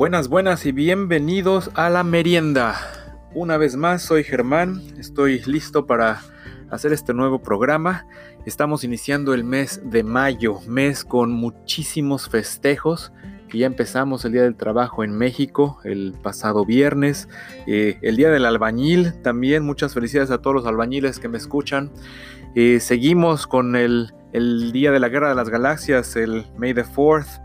Buenas, buenas y bienvenidos a la merienda. Una vez más, soy Germán, estoy listo para hacer este nuevo programa. Estamos iniciando el mes de mayo, mes con muchísimos festejos, que ya empezamos el Día del Trabajo en México el pasado viernes, eh, el Día del Albañil también, muchas felicidades a todos los albañiles que me escuchan. Eh, seguimos con el, el Día de la Guerra de las Galaxias, el May the 4th.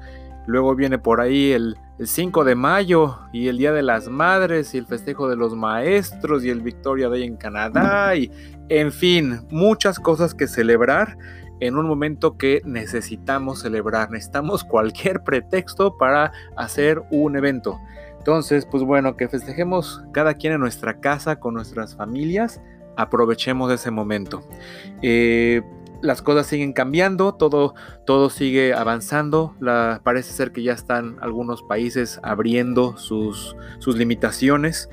Luego viene por ahí el, 5 de mayo y el Día de las Madres y el festejo de los maestros y el Victoria Day en Canadá y en fin, muchas cosas que celebrar en un momento que necesitamos celebrar. Necesitamos cualquier pretexto para hacer un evento. Entonces, pues bueno, que festejemos cada quien en nuestra casa con nuestras familias. Aprovechemos ese momento. Eh, las cosas siguen cambiando, todo, todo sigue avanzando. Parece ser que ya están algunos países abriendo sus, sus limitaciones.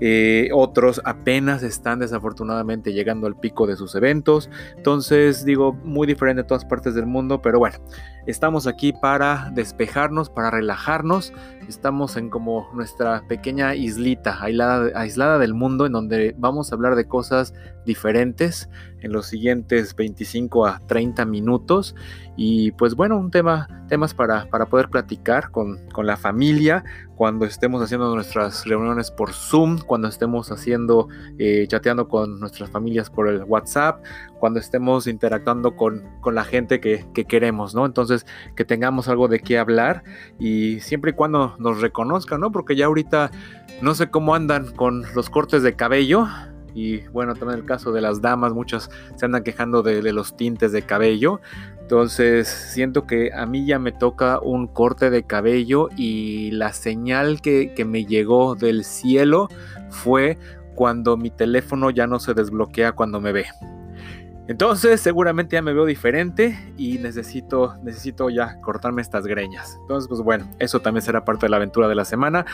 Eh, otros apenas están desafortunadamente llegando al pico de sus eventos. Entonces, digo, muy diferente en todas partes del mundo, pero bueno, estamos aquí para despejarnos, para relajarnos. Estamos en como nuestra pequeña islita, aislada, aislada del mundo, en donde vamos a hablar de cosas diferentes en los siguientes 25 a 30 minutos. Y pues bueno, un tema, temas para, para poder platicar con, con la familia, cuando estemos haciendo nuestras reuniones por Zoom, cuando estemos haciendo, eh, chateando con nuestras familias por el WhatsApp, cuando estemos interactuando con, con la gente que, que, queremos, ¿no? Entonces, que tengamos algo de qué hablar y siempre y cuando nos reconozcan, ¿no? Porque ya ahorita no sé cómo andan con los cortes de cabello. Y bueno, también el caso de las damas, muchas se andan quejando de, de los tintes de cabello. Entonces siento que a mí ya me toca un corte de cabello y la señal que, me llegó del cielo fue cuando mi teléfono ya no se desbloquea cuando me ve. Entonces seguramente ya me veo diferente y necesito, necesito ya cortarme estas greñas. Entonces pues bueno, eso también será parte de la aventura de la semana.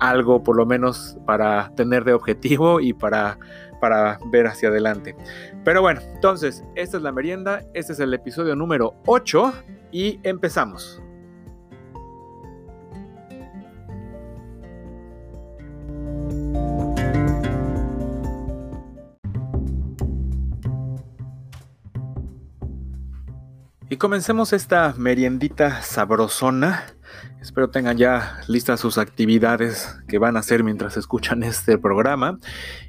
Algo por lo menos para tener de objetivo y para para ver hacia adelante. Pero bueno, entonces, esta es la merienda, este es el episodio número 8 y empezamos. Y comencemos esta meriendita sabrosona Espero tengan ya listas sus actividades que van a hacer mientras escuchan este programa.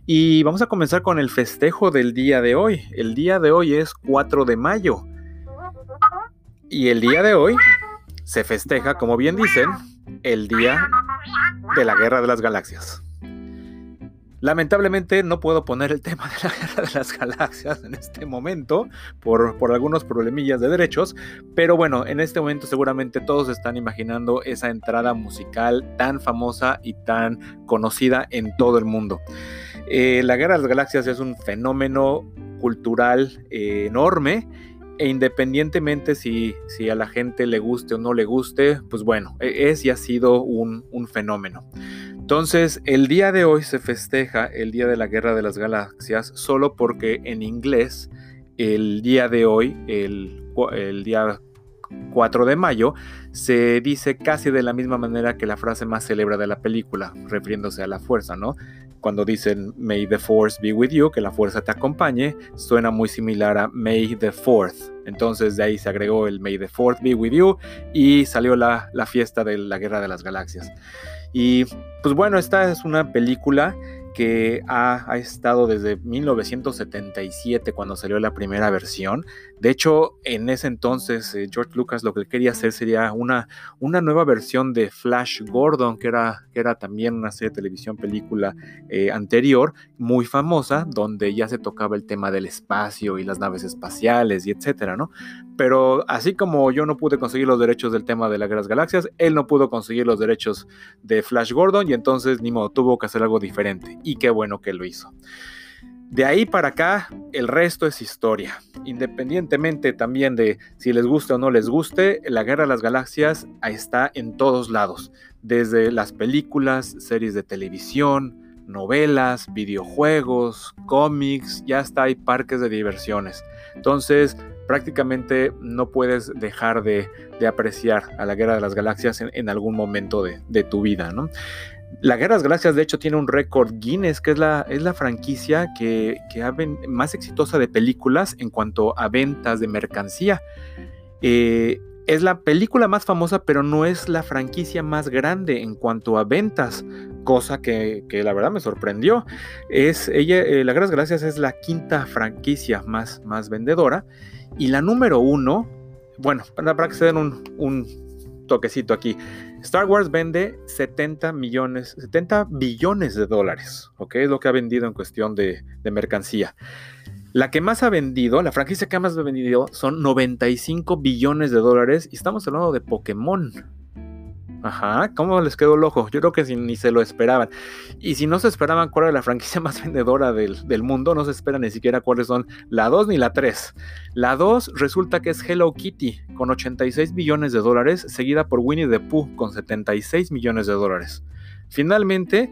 Y vamos a comenzar con el festejo del día de hoy. El día de hoy es 4 de mayo. Y el día de hoy se festeja, como bien dicen, el día de la Guerra de las Galaxias. Lamentablemente no puedo poner el tema de la guerra de las galaxias en este momento por, algunos problemillas de derechos, pero bueno, en este momento seguramente todos están imaginando esa entrada musical tan famosa y tan conocida en todo el mundo. Eh, la guerra de las galaxias es un fenómeno cultural eh, enorme e independientemente si, a la gente le guste o no le guste, pues bueno, e, es y ha sido un, fenómeno. Entonces, el día de hoy se festeja el Día de la Guerra de las Galaxias solo porque en inglés el día de hoy, el, día 4 de mayo, se dice casi de la misma manera que la frase más célebre de la película, refiriéndose a la fuerza, ¿no? Cuando dicen May the Force be with you, que la fuerza te acompañe, suena muy similar a May the Fourth. Entonces de ahí se agregó el May the Fourth be with you y salió la, la fiesta de la Guerra de las Galaxias. Y pues bueno, esta es una película que ha, estado desde 1977 cuando salió la primera versión. De hecho, en ese entonces eh, George Lucas lo que quería hacer sería una, una nueva versión de Flash Gordon, que era, que era también una serie de televisión película eh, anterior, muy famosa, donde ya se tocaba el tema del espacio y las naves espaciales y etcétera, ¿no? Pero así como yo no pude conseguir los derechos del tema de las galaxias, él no pudo conseguir los derechos de Flash Gordon y entonces ni modo, tuvo que hacer algo diferente y qué bueno que lo hizo. De ahí para acá, el resto es historia. Independientemente también de si les guste o no les guste, la Guerra de las Galaxias está en todos lados. Desde las películas, series de televisión, novelas, videojuegos, cómics, ya está hay parques de diversiones. Entonces, prácticamente no puedes dejar de, apreciar a la Guerra de las Galaxias en, algún momento de, tu vida, ¿no? La Guerra de las de hecho, tiene un récord Guinness, que es la, es la franquicia que, que más exitosa de películas en cuanto a ventas de mercancía. Eh, es la película más famosa, pero no es la franquicia más grande en cuanto a ventas, cosa que, la verdad me sorprendió. Es ella, eh, La Guerra Gracias es la quinta franquicia más, más vendedora y la número uno, bueno, para, que se den un, toquecito aquí. Star Wars vende 70 millones, 70 billones de dólares, ¿ok? Es lo que ha vendido en cuestión de, de mercancía. La que más ha vendido, la franquicia que más ha vendido son 95 billones de dólares y estamos hablando de Pokémon. Ajá, ¿cómo les quedó el ojo? Yo creo que ni se lo esperaban. Y si no se esperaban cuál era la franquicia más vendedora del, del mundo, no se espera ni siquiera cuáles son la 2 ni la 3. La 2 resulta que es Hello Kitty con 86 billones de dólares, seguida por Winnie the Pooh con 76 millones de dólares. Finalmente,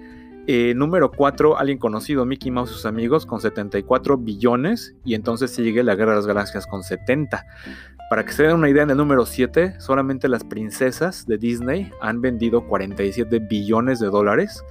eh, número 4, alguien conocido, Mickey Mouse y sus amigos, con 74 billones. Y entonces sigue la Guerra de las Galaxias con 70. Para que se den una idea, en el número 7, solamente las princesas de Disney han vendido 47 billones de dólares.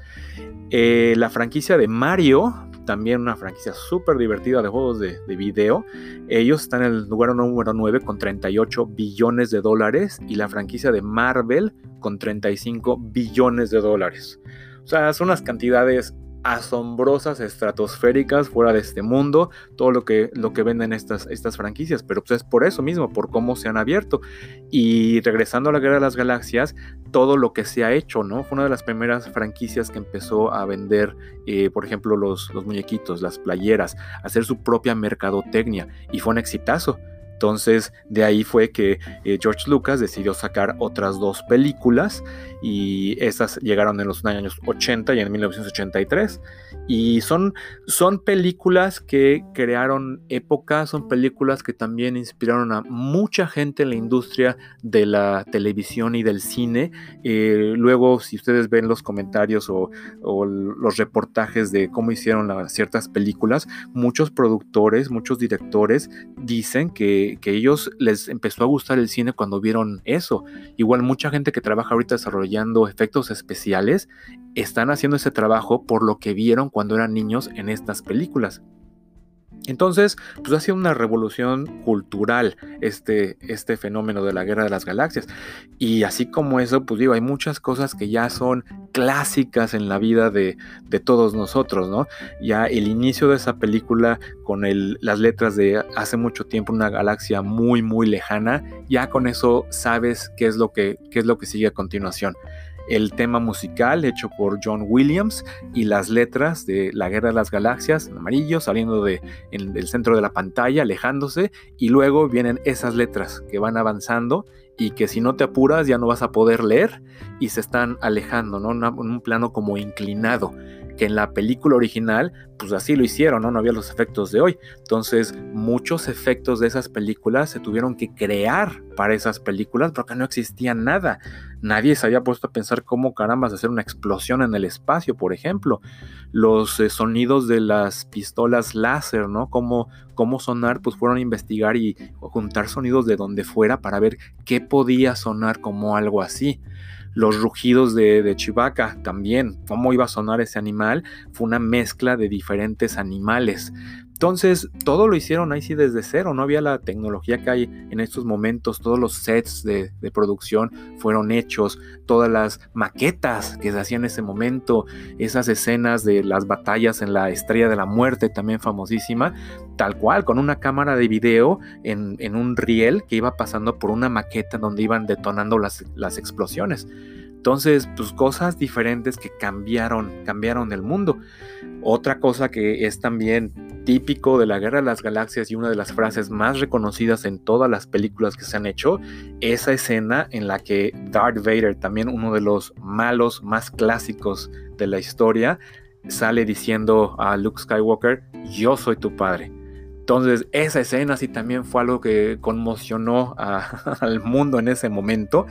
Eh, la franquicia de Mario, también una franquicia súper divertida de juegos de, de, video. Ellos están en el lugar número 9 con 38 billones de dólares y la franquicia de Marvel con 35 billones de dólares. O sea, son unas cantidades asombrosas, estratosféricas, fuera de este mundo, todo lo que, lo que venden estas, estas franquicias, pero pues es por eso mismo, por cómo se han abierto. Y regresando a la Guerra de las Galaxias, todo lo que se ha hecho, ¿no? Fue una de las primeras franquicias que empezó a vender, eh, por ejemplo, los, los muñequitos, las playeras, hacer su propia mercadotecnia, y fue un exitazo. Entonces, de ahí fue que eh, George Lucas decidió sacar otras dos películas y esas llegaron en los años 80 y en 1983. Y son, son películas que crearon épocas, son películas que también inspiraron a mucha gente en la industria de la televisión y del cine. Eh, luego, si ustedes ven los comentarios o, los reportajes de cómo hicieron ciertas películas, muchos productores, muchos directores dicen que que, ellos les empezó a gustar el cine cuando vieron eso. Igual mucha gente que trabaja ahorita desarrollando efectos especiales están haciendo ese trabajo por lo que vieron cuando eran niños en estas películas. Entonces, pues ha sido una revolución cultural este, este fenómeno de la guerra de las galaxias. Y así como eso, pues digo, hay muchas cosas que ya son clásicas en la vida de, todos nosotros, ¿no? Ya el inicio de esa película con las letras de hace mucho tiempo, una galaxia muy, muy lejana, ya con eso sabes qué es lo que, qué es lo que sigue a continuación el tema musical hecho por John Williams y las letras de La Guerra de las Galaxias en amarillo saliendo de, del centro de la pantalla, alejándose y luego vienen esas letras que van avanzando y que si no te apuras ya no vas a poder leer y se están alejando, ¿no? en un plano como inclinado que en la película original, pues así lo hicieron, ¿no? No había los efectos de hoy. Entonces, muchos efectos de esas películas se tuvieron que crear para esas películas porque no existía nada. Nadie se había puesto a pensar cómo carambas hacer una explosión en el espacio, por ejemplo. Los eh, sonidos de las pistolas láser, ¿no? Cómo, cómo sonar, pues fueron a investigar y juntar sonidos de donde fuera para ver qué podía sonar como algo así los rugidos de, de Chewbacca también, cómo iba a sonar ese animal, fue una mezcla de diferentes animales. Entonces, todo lo hicieron ahí sí desde cero, no había la tecnología que hay en estos momentos, todos los sets de, producción fueron hechos, todas las maquetas que se hacían en ese momento, esas escenas de las batallas en la Estrella de la Muerte, también famosísima, tal cual, con una cámara de video en, un riel que iba pasando por una maqueta donde iban detonando las, las explosiones. Entonces, pues cosas diferentes que cambiaron, cambiaron el mundo. Otra cosa que es también típico de la Guerra de las Galaxias y una de las frases más reconocidas en todas las películas que se han hecho, esa escena en la que Darth Vader, también uno de los malos más clásicos de la historia, sale diciendo a Luke Skywalker, yo soy tu padre. Entonces, esa escena sí también fue algo que conmocionó al mundo en ese momento.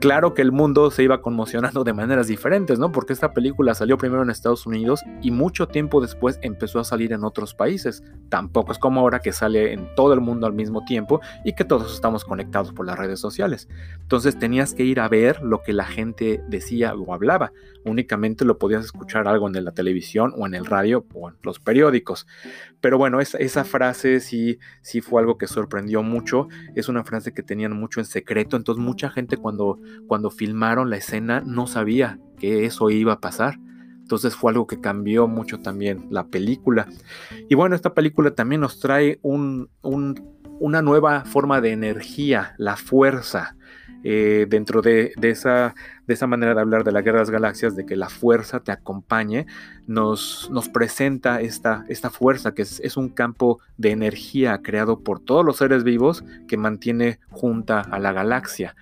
Claro que el mundo se iba conmocionando de maneras diferentes, ¿no? Porque esta película salió primero en Estados Unidos y mucho tiempo después empezó a salir en otros países. Tampoco es como ahora que sale en todo el mundo al mismo tiempo y que todos estamos conectados por las redes sociales. Entonces tenías que ir a ver lo que la gente decía o hablaba. Únicamente lo podías escuchar algo en la televisión o en el radio o en los periódicos. Pero bueno, esa, frase sí, sí fue algo que sorprendió mucho. Es una frase que tenían mucho en secreto. Entonces mucha gente cuando, cuando filmaron la escena no sabía que eso iba a pasar. Entonces fue algo que cambió mucho también la película. Y bueno, esta película también nos trae un, una nueva forma de energía, la fuerza. Eh, dentro de, esa, de esa manera de hablar de la guerra de las galaxias, de que la fuerza te acompañe, nos, nos presenta esta, esta fuerza que es, un campo de energía creado por todos los seres vivos que mantiene junta a la galaxia.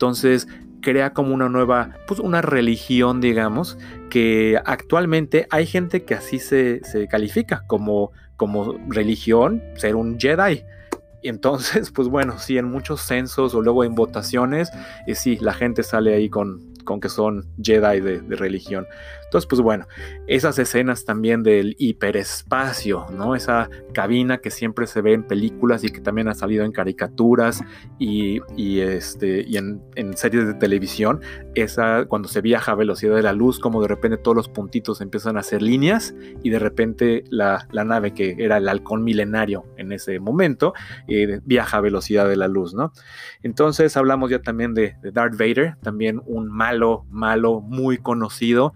Entonces, crea como una nueva, pues una religión, digamos, que actualmente hay gente que así se, se califica como, como religión, ser un Jedi. Y entonces, pues bueno, sí, en muchos censos o luego en votaciones, eh, sí, la gente sale ahí con, con que son Jedi de, religión. Entonces, pues bueno, esas escenas también del hiperespacio, ¿no? Esa cabina que siempre se ve en películas y que también ha salido en caricaturas y, este, y en, series de televisión, esa cuando se viaja a velocidad de la luz, como de repente todos los puntitos empiezan a hacer líneas y de repente la, nave que era el halcón milenario en ese momento eh, viaja a velocidad de la luz, ¿no? Entonces hablamos ya también de, Darth Vader, también un malo, malo, muy conocido,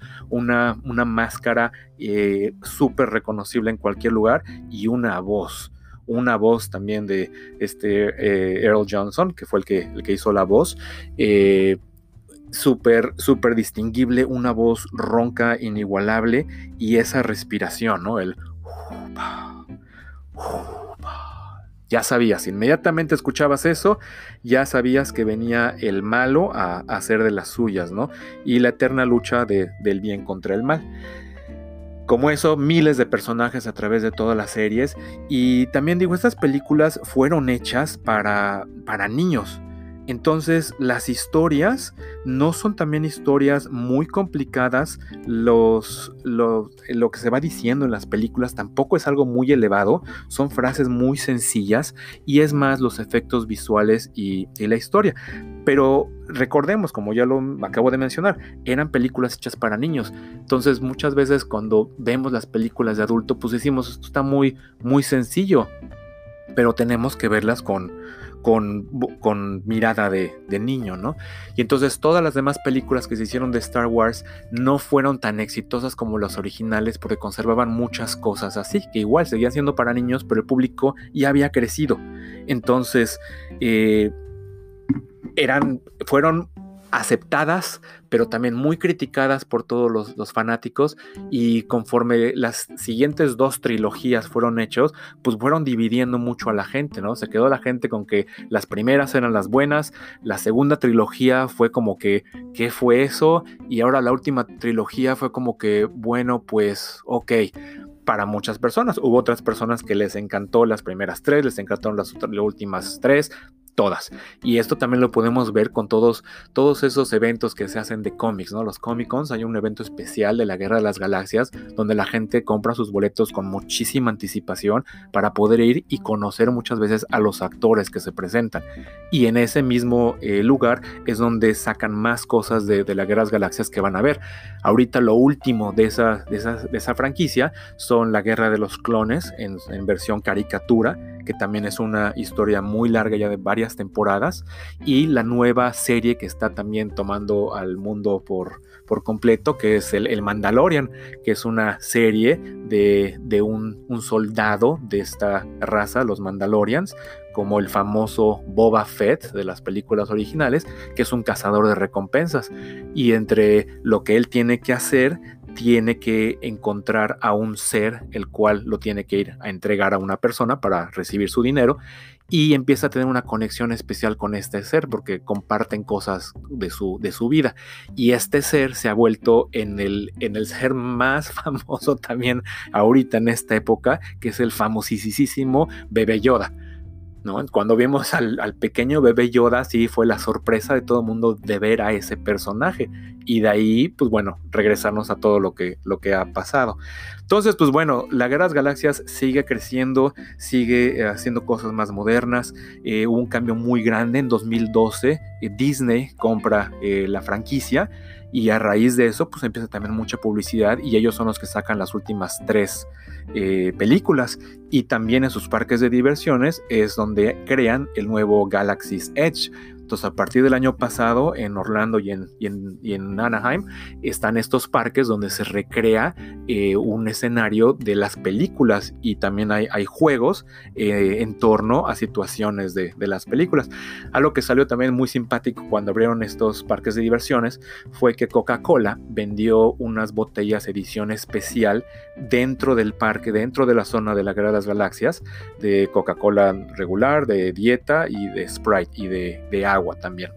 una, máscara eh, súper reconocible en cualquier lugar y una voz una voz también de este eh, Earl Johnson, que fue el que, el que hizo la voz. Eh, súper, súper distinguible, una voz ronca, inigualable, y esa respiración, ¿no? El ya sabías, inmediatamente escuchabas eso, ya sabías que venía el malo a, hacer de las suyas, ¿no? Y la eterna lucha del bien contra el mal. Como eso, miles de personajes a través de todas las series. Y también digo, estas películas fueron hechas para, para niños. Entonces las historias no son también historias muy complicadas, lo que se va diciendo en las películas tampoco es algo muy elevado, son frases muy sencillas y es más los efectos visuales y, la historia. Pero recordemos, como ya lo acabo de mencionar, eran películas hechas para niños. Entonces muchas veces cuando vemos las películas de adulto, pues decimos, esto está muy, muy sencillo, pero tenemos que verlas con con, mirada de, niño, ¿no? Y entonces todas las demás películas que se hicieron de Star Wars no fueron tan exitosas como las originales porque conservaban muchas cosas así, que igual seguían siendo para niños, pero el público ya había crecido. Entonces, eh, eran, fueron aceptadas, pero también muy criticadas por todos los, fanáticos y conforme las siguientes dos trilogías fueron hechos, pues fueron dividiendo mucho a la gente, ¿no? Se quedó la gente con que las primeras eran las buenas, la segunda trilogía fue como que, ¿qué fue eso? Y ahora la última trilogía fue como que, bueno, pues, ok para muchas personas. Hubo otras personas que les encantó las primeras tres, les encantaron las, las últimas tres, todas. Y esto también lo podemos ver con todos, todos esos eventos que se hacen de cómics, ¿no? Los Comic Cons, hay un evento especial de la Guerra de las Galaxias donde la gente compra sus boletos con muchísima anticipación para poder ir y conocer muchas veces a los actores que se presentan. Y en ese mismo eh, lugar es donde sacan más cosas de, la Guerra de las Galaxias que van a ver. Ahorita lo último de esa, de esa, franquicia son la Guerra de los Clones en versión caricatura, que también es una historia muy larga ya de varias temporadas y la nueva serie que está también tomando al mundo por, por completo, que es el, Mandalorian, que es una serie de, de un, un, soldado de esta raza, los Mandalorians, como el famoso Boba Fett de las películas originales, que es un cazador de recompensas. Y entre lo que él tiene que hacer, tiene que encontrar a un ser el cual lo tiene que ir a entregar a una persona para recibir su dinero y empieza a tener una conexión especial con este ser porque comparten cosas de su, de su vida. Y este ser se ha vuelto en el, en el ser más famoso también ahorita en esta época, que es el famosísimo Bebé Yoda. Cuando vimos al, pequeño bebé Yoda, sí fue la sorpresa de todo el mundo de ver a ese personaje. Y de ahí, pues bueno, regresarnos a todo lo que, lo que ha pasado. Entonces, pues bueno, la Guerra de las Galaxias sigue creciendo, sigue eh, haciendo cosas más modernas. Eh, hubo un cambio muy grande en 2012. Eh, Disney compra la franquicia y a raíz de eso, pues empieza también mucha publicidad y ellos son los que sacan las últimas tres películas. Y también en sus parques de diversiones es donde crean el nuevo Galaxy's Edge, entonces, a partir del año pasado, en Orlando y en, Anaheim, están estos parques donde se recrea eh, un escenario de las películas y también hay, juegos eh, en torno a situaciones de, las películas. Algo que salió también muy simpático cuando abrieron estos parques de diversiones fue que Coca-Cola vendió unas botellas edición especial dentro del parque, dentro de la zona de la Guerra Galaxias, de Coca-Cola regular, de dieta y de Sprite y de, de agua también.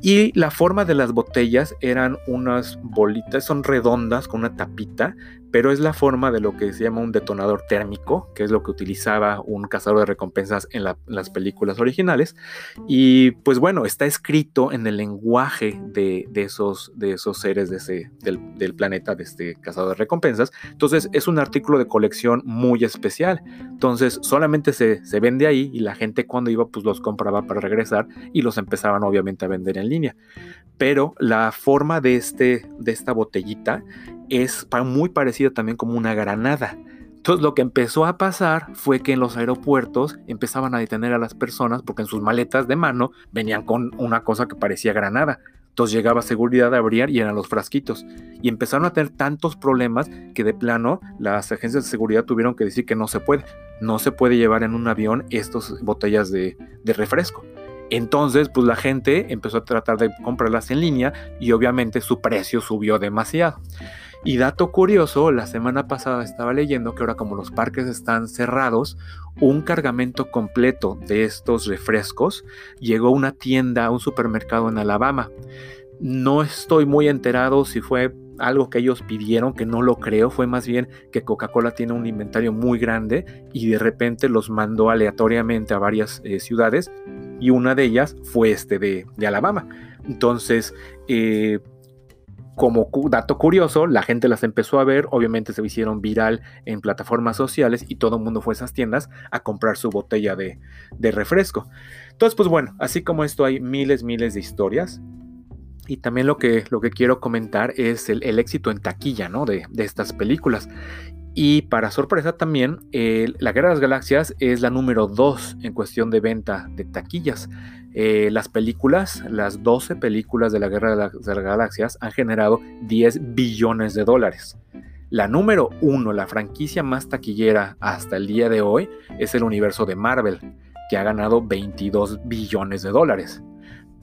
Y la forma de las botellas eran unas bolitas, son redondas con una tapita pero es la forma de lo que se llama un detonador térmico, que es lo que utilizaba un cazador de recompensas en, las películas originales. Y pues bueno, está escrito en el lenguaje de, esos, de esos seres de ese, del, planeta de este cazador de recompensas. Entonces es un artículo de colección muy especial. Entonces solamente se, se vende ahí y la gente cuando iba pues los compraba para regresar y los empezaban obviamente a vender en línea. Pero la forma de, este, de esta botellita es muy parecida también como una granada. Entonces lo que empezó a pasar fue que en los aeropuertos empezaban a detener a las personas porque en sus maletas de mano venían con una cosa que parecía granada. Entonces llegaba seguridad a abrir y eran los frasquitos. Y empezaron a tener tantos problemas que de plano las agencias de seguridad tuvieron que decir que no se puede. No se puede llevar en un avión estas botellas de, de refresco. Entonces, pues la gente empezó a tratar de comprarlas en línea y obviamente su precio subió demasiado. Y dato curioso, la semana pasada estaba leyendo que ahora como los parques están cerrados, un cargamento completo de estos refrescos llegó a una tienda, a un supermercado en Alabama. No estoy muy enterado si fue algo que ellos pidieron, que no lo creo, fue más bien que Coca-Cola tiene un inventario muy grande y de repente los mandó aleatoriamente a varias eh, ciudades y una de ellas fue este de, Alabama. Entonces, eh, como dato curioso, la gente las empezó a ver, obviamente se hicieron viral en plataformas sociales y todo el mundo fue a esas tiendas a comprar su botella de, refresco. Entonces, pues bueno, así como esto hay miles, miles de historias. Y también lo que, lo que quiero comentar es el, éxito en taquilla ¿no? de, de, estas películas. Y para sorpresa también, La Guerra de las Galaxias es la número 2 en cuestión de venta de taquillas. Eh, las películas, las 12 películas de la Guerra de las Galaxias han generado 10 billones de dólares. La número 1, la franquicia más taquillera hasta el día de hoy, es el universo de Marvel, que ha ganado 22 billones de dólares.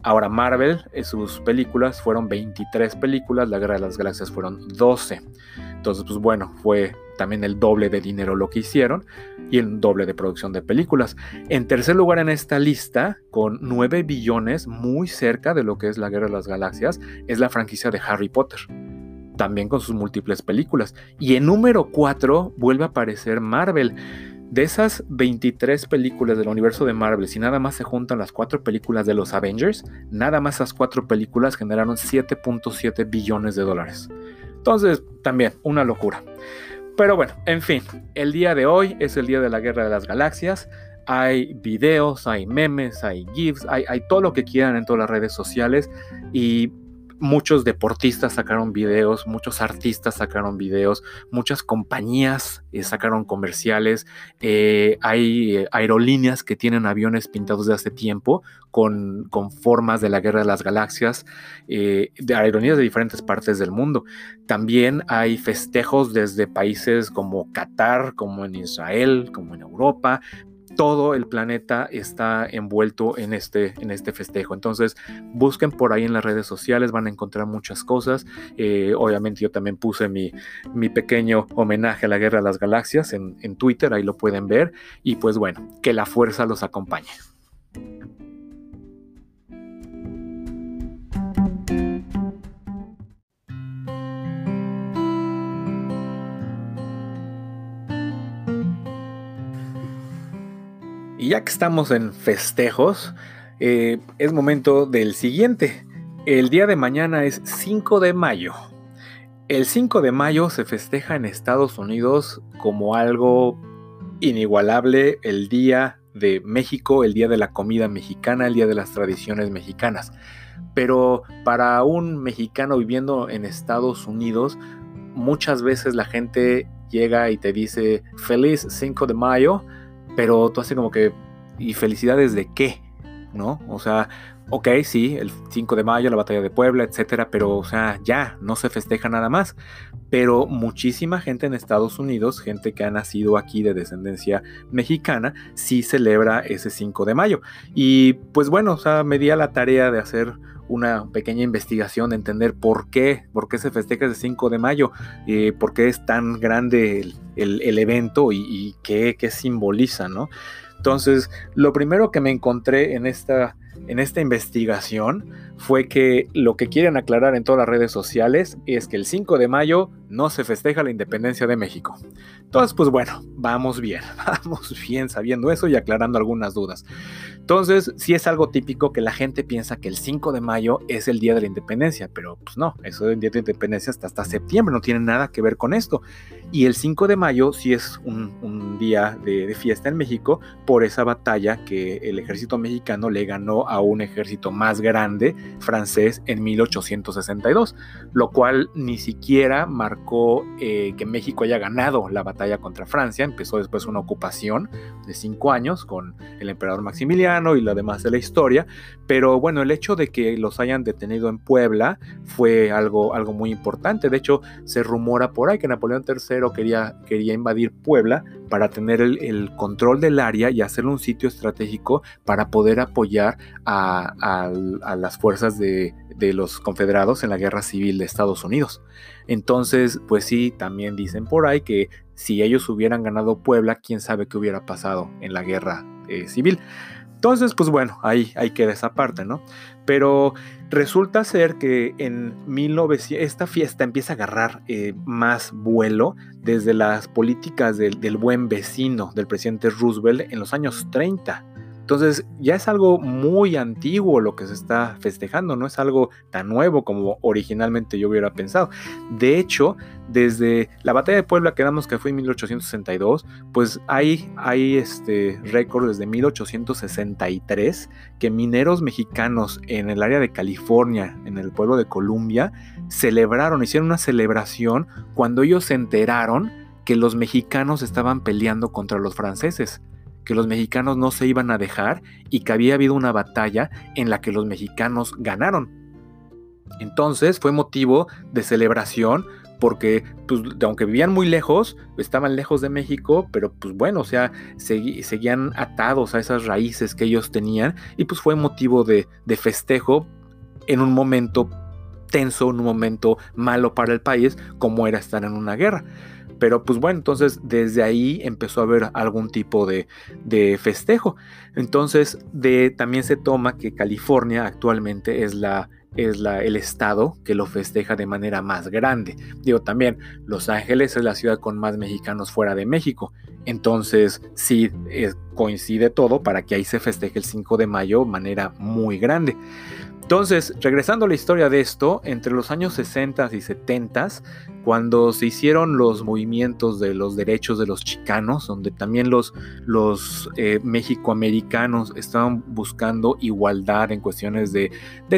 Ahora Marvel, en sus películas fueron 23 películas, la Guerra de las Galaxias fueron 12. Entonces, pues bueno, fue también el doble de dinero lo que hicieron y el doble de producción de películas. En tercer lugar en esta lista, con 9 billones, muy cerca de lo que es la Guerra de las Galaxias, es la franquicia de Harry Potter. También con sus múltiples películas. Y en número 4 vuelve a aparecer Marvel. De esas 23 películas del universo de Marvel, si nada más se juntan las cuatro películas de los Avengers, nada más esas cuatro películas generaron 7.7 billones de dólares. Entonces, también una locura. Pero bueno, en fin, el día de hoy es el día de la Guerra de las Galaxias. Hay videos, hay memes, hay GIFs, hay, hay todo lo que quieran en todas las redes sociales y muchos deportistas sacaron videos, muchos artistas sacaron videos, muchas compañías eh, sacaron comerciales, eh, hay eh, aerolíneas que tienen aviones pintados de hace tiempo con, con formas de la guerra de las galaxias, de aerolíneas de diferentes partes del mundo. También hay festejos desde países como Qatar, como en Israel, como en Europa, todo el planeta está envuelto en este, en este festejo. Entonces, busquen por ahí en las redes sociales, van a encontrar muchas cosas. Eh, obviamente yo también puse mi, mi, pequeño homenaje a la Guerra de las Galaxias en, en Twitter, ahí lo pueden ver. Y pues bueno, que la fuerza los acompañe. Ya que estamos en festejos, eh, es momento del siguiente. El día de mañana es 5 de mayo. El 5 de mayo se festeja en Estados Unidos como algo inigualable el Día de México, el Día de la Comida Mexicana, el Día de las Tradiciones Mexicanas. Pero para un mexicano viviendo en Estados Unidos, muchas veces la gente llega y te dice feliz 5 de mayo pero tú haces como que, ¿y felicidades de qué? ¿No? O sea, ok, sí, el 5 de mayo, la batalla de Puebla, etcétera, pero, o sea, ya, no se festeja nada más. Pero muchísima gente en Estados Unidos, gente que ha nacido aquí de descendencia mexicana, sí celebra ese 5 de mayo. Y pues bueno, o sea, me di a la tarea de hacer una pequeña investigación, de entender por qué, por qué se festeja ese 5 de mayo, eh, por qué es tan grande el, evento y, qué, qué, simboliza, ¿no? Entonces, lo primero que me encontré en esta, en esta investigación fue que lo que quieren aclarar en todas las redes sociales es que el 5 de mayo no se festeja la independencia de México. Entonces, pues bueno, vamos bien, vamos bien sabiendo eso y aclarando algunas dudas. Entonces, sí es algo típico que la gente piensa que el 5 de mayo es el día de la independencia, pero pues no, eso del día de la independencia hasta, hasta septiembre, no tiene nada que ver con esto. Y el 5 de mayo sí es un, día de, de fiesta en México por esa batalla que el ejército mexicano le ganó a un ejército más grande francés en 1862, lo cual ni siquiera marcó eh, que México haya ganado la batalla contra Francia. Empezó después una ocupación de cinco años con el emperador Maximiliano y lo demás de la historia, pero bueno, el hecho de que los hayan detenido en Puebla fue algo, algo muy importante. De hecho, se rumora por ahí que Napoleón III quería, quería invadir Puebla para tener el, control del área y hacerlo un sitio estratégico para poder apoyar a las fuerzas de, los confederados en la guerra civil de Estados Unidos. Entonces, pues sí, también dicen por ahí que si ellos hubieran ganado Puebla, quién sabe qué hubiera pasado en la guerra eh, civil. Entonces, pues bueno, ahí, ahí queda esa parte, ¿no? Pero resulta ser que en 1900 esta fiesta empieza a agarrar eh, más vuelo desde las políticas del buen vecino del presidente Roosevelt en los años 30. Entonces ya es algo muy antiguo lo que se está festejando, no es algo tan nuevo como originalmente yo hubiera pensado. De hecho, desde la batalla de Puebla, que damos que fue en 1862, pues hay, hay este récord desde 1863 que mineros mexicanos en el área de California, en el pueblo de Columbia, celebraron, hicieron una celebración cuando ellos se enteraron que los mexicanos estaban peleando contra los franceses que los mexicanos no se iban a dejar y que había habido una batalla en la que los mexicanos ganaron. Entonces fue motivo de celebración porque pues, aunque vivían muy lejos, estaban lejos de México, pero pues bueno, o sea, seguían atados a esas raíces que ellos tenían y pues fue motivo de, de festejo en un momento tenso, en un momento malo para el país, como era estar en una guerra. Pero pues bueno, entonces desde ahí empezó a haber algún tipo de, festejo. Entonces de, también se toma que California actualmente es la es la, el estado que lo festeja de manera más grande. Digo también, Los Ángeles es la ciudad con más mexicanos fuera de México. Entonces sí eh, coincide todo para que ahí se festeje el 5 de mayo de manera muy grande. Entonces, regresando a la historia de esto, entre los años 60 y 70, cuando se hicieron los movimientos de los derechos de los chicanos, donde también los, los eh, mexicoamericanos estaban buscando igualdad en cuestiones de,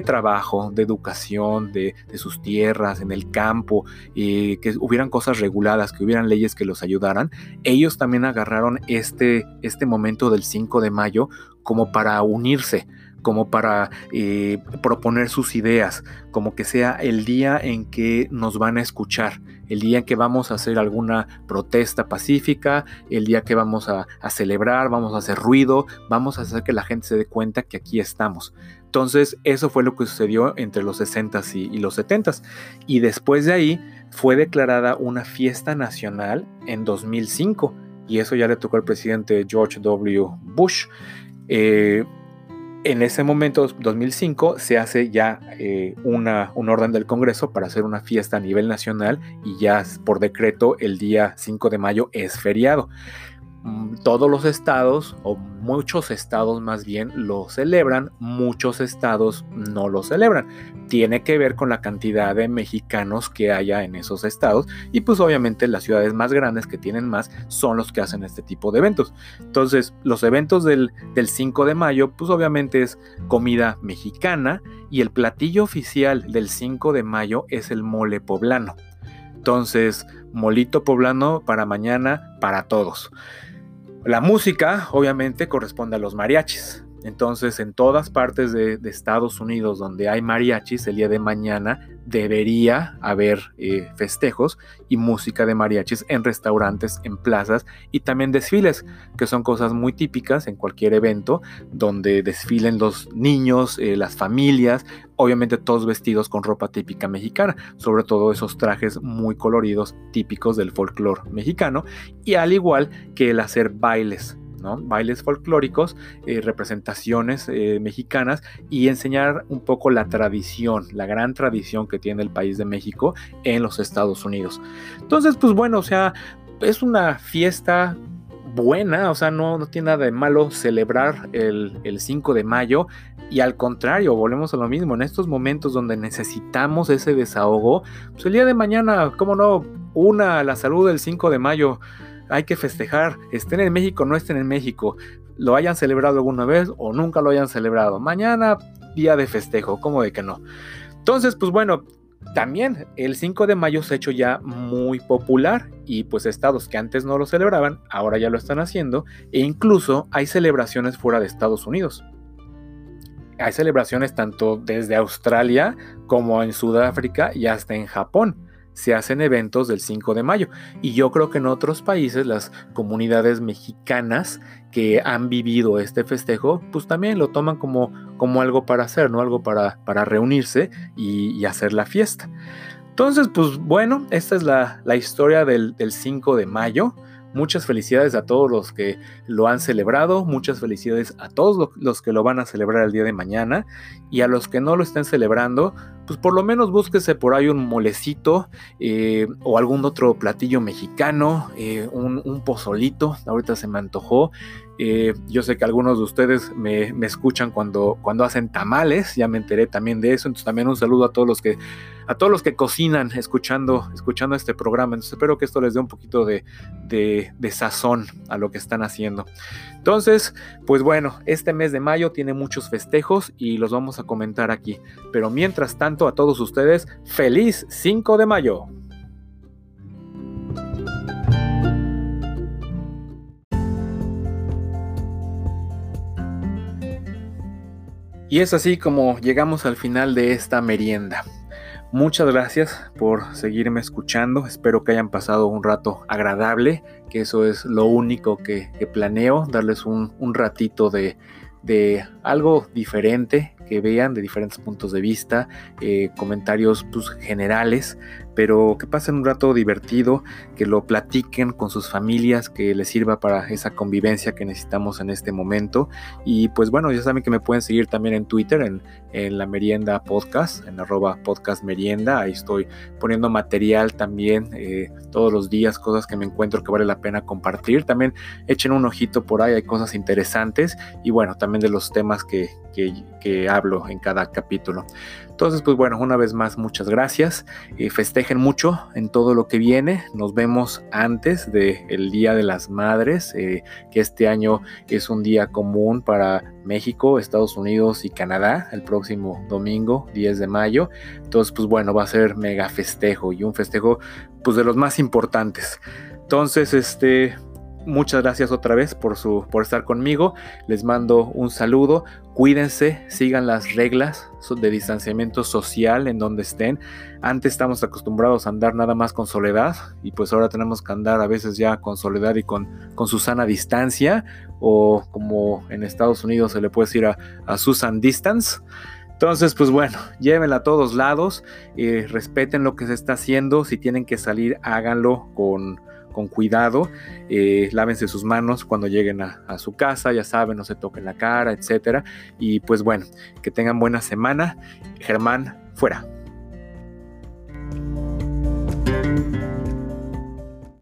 trabajo, de educación, de, sus tierras, en el campo, y que hubieran cosas reguladas, que hubieran leyes que los ayudaran, ellos también agarraron este, este momento del 5 de mayo como para unirse como para eh, proponer sus ideas, como que sea el día en que nos van a escuchar, el día en que vamos a hacer alguna protesta pacífica, el día que vamos a, celebrar, vamos a hacer ruido, vamos a hacer que la gente se dé cuenta que aquí estamos. Entonces, eso fue lo que sucedió entre los 60s y, los 70s. Y después de ahí fue declarada una fiesta nacional en 2005. Y eso ya le tocó al presidente George W. Bush. Eh, en ese momento, 2005, se hace ya eh, una, un orden del Congreso para hacer una fiesta a nivel nacional y ya por decreto el día 5 de mayo es feriado. Mm, todos los estados, o muchos estados más bien, lo celebran, muchos estados no lo celebran. Tiene que ver con la cantidad de mexicanos que haya en esos estados y pues obviamente las ciudades más grandes que tienen más son los que hacen este tipo de eventos. Entonces, los eventos del, del 5 de mayo, pues obviamente es comida mexicana y el platillo oficial del 5 de mayo es el mole poblano. Entonces, molito poblano para mañana, para todos. La música, obviamente, corresponde a los mariachis. Entonces, en todas partes de, Estados Unidos donde hay mariachis, el día de mañana debería haber eh, festejos y música de mariachis en restaurantes, en plazas y también desfiles, que son cosas muy típicas en cualquier evento donde desfilen los niños, eh, las familias, obviamente todos vestidos con ropa típica mexicana, sobre todo esos trajes muy coloridos típicos del folclore mexicano, y al igual que el hacer bailes bailes folclóricos, eh, representaciones eh, mexicanas y enseñar un poco la tradición, la gran tradición que tiene el país de México en los Estados Unidos. Entonces, pues bueno, o sea, es una fiesta buena, o sea, no, no tiene nada de malo celebrar el, el 5 de mayo. Y al contrario, volvemos a lo mismo, en estos momentos donde necesitamos ese desahogo, pues el día de mañana, ¿cómo no? Una, la salud del 5 de mayo hay que festejar, estén en México no estén en México, lo hayan celebrado alguna vez o nunca lo hayan celebrado. Mañana, día de festejo, ¿cómo de que no? Entonces, pues bueno, también el 5 de mayo se ha hecho ya muy popular y pues estados que antes no lo celebraban, ahora ya lo están haciendo e incluso hay celebraciones fuera de Estados Unidos. Hay celebraciones tanto desde Australia como en Sudáfrica y hasta en Japón se hacen eventos del 5 de mayo. Y yo creo que en otros países las comunidades mexicanas que han vivido este festejo, pues también lo toman como, como algo para hacer, ¿no? Algo para, para reunirse y, hacer la fiesta. Entonces, pues bueno, esta es la, historia del, del 5 de mayo. Muchas felicidades a todos los que lo han celebrado, muchas felicidades a todos los que lo van a celebrar el día de mañana y a los que no lo estén celebrando, pues por lo menos búsquese por ahí un molecito eh, o algún otro platillo mexicano, eh, un, pozolito, ahorita se me antojó. Eh, yo sé que algunos de ustedes me, escuchan cuando, cuando hacen tamales, ya me enteré también de eso, entonces también un saludo a todos los que a todos los que cocinan escuchando, escuchando este programa. Entonces espero que esto les dé un poquito de, de, sazón a lo que están haciendo. Entonces, pues bueno, este mes de mayo tiene muchos festejos y los vamos a comentar aquí. Pero mientras tanto, a todos ustedes, feliz 5 de mayo. Y es así como llegamos al final de esta merienda. Muchas gracias por seguirme escuchando. Espero que hayan pasado un rato agradable, que eso es lo único que, planeo, darles un, ratito de algo diferente que vean de diferentes puntos de vista, eh, comentarios pues, generales, pero que pasen un rato divertido, que lo platiquen con sus familias, que les sirva para esa convivencia que necesitamos en este momento. Y pues bueno, ya saben que me pueden seguir también en Twitter, en, la merienda podcast, en arroba podcast merienda. Ahí estoy poniendo material también eh, todos los días, cosas que me encuentro que vale la pena compartir. También echen un ojito por ahí, hay cosas interesantes y bueno, también de los temas que, que, hablo en cada capítulo. Entonces, pues bueno, una vez más, muchas gracias. Eh, festejen mucho en todo lo que viene. Nos vemos antes del Día de las Madres, eh, que este año es un día común para México, Estados Unidos y Canadá, el próximo domingo, 10 de mayo. Entonces, pues bueno, va a ser mega festejo y un festejo, pues de los más importantes. Entonces, este, muchas gracias otra vez por, su, por estar conmigo. Les mando un saludo. Cuídense, sigan las reglas de distanciamiento social en donde estén. Antes estamos acostumbrados a andar nada más con soledad y pues ahora tenemos que andar a veces ya con soledad y con, con su sana distancia o como en Estados Unidos se le puede decir a, a Susan Distance. Entonces, pues bueno, llévenla a todos lados, y respeten lo que se está haciendo, si tienen que salir, háganlo con, con cuidado, eh, lávense sus manos cuando lleguen a, a, su casa, ya saben, no se toquen la cara, etcétera. Y pues bueno, que tengan buena semana. Germán, fuera.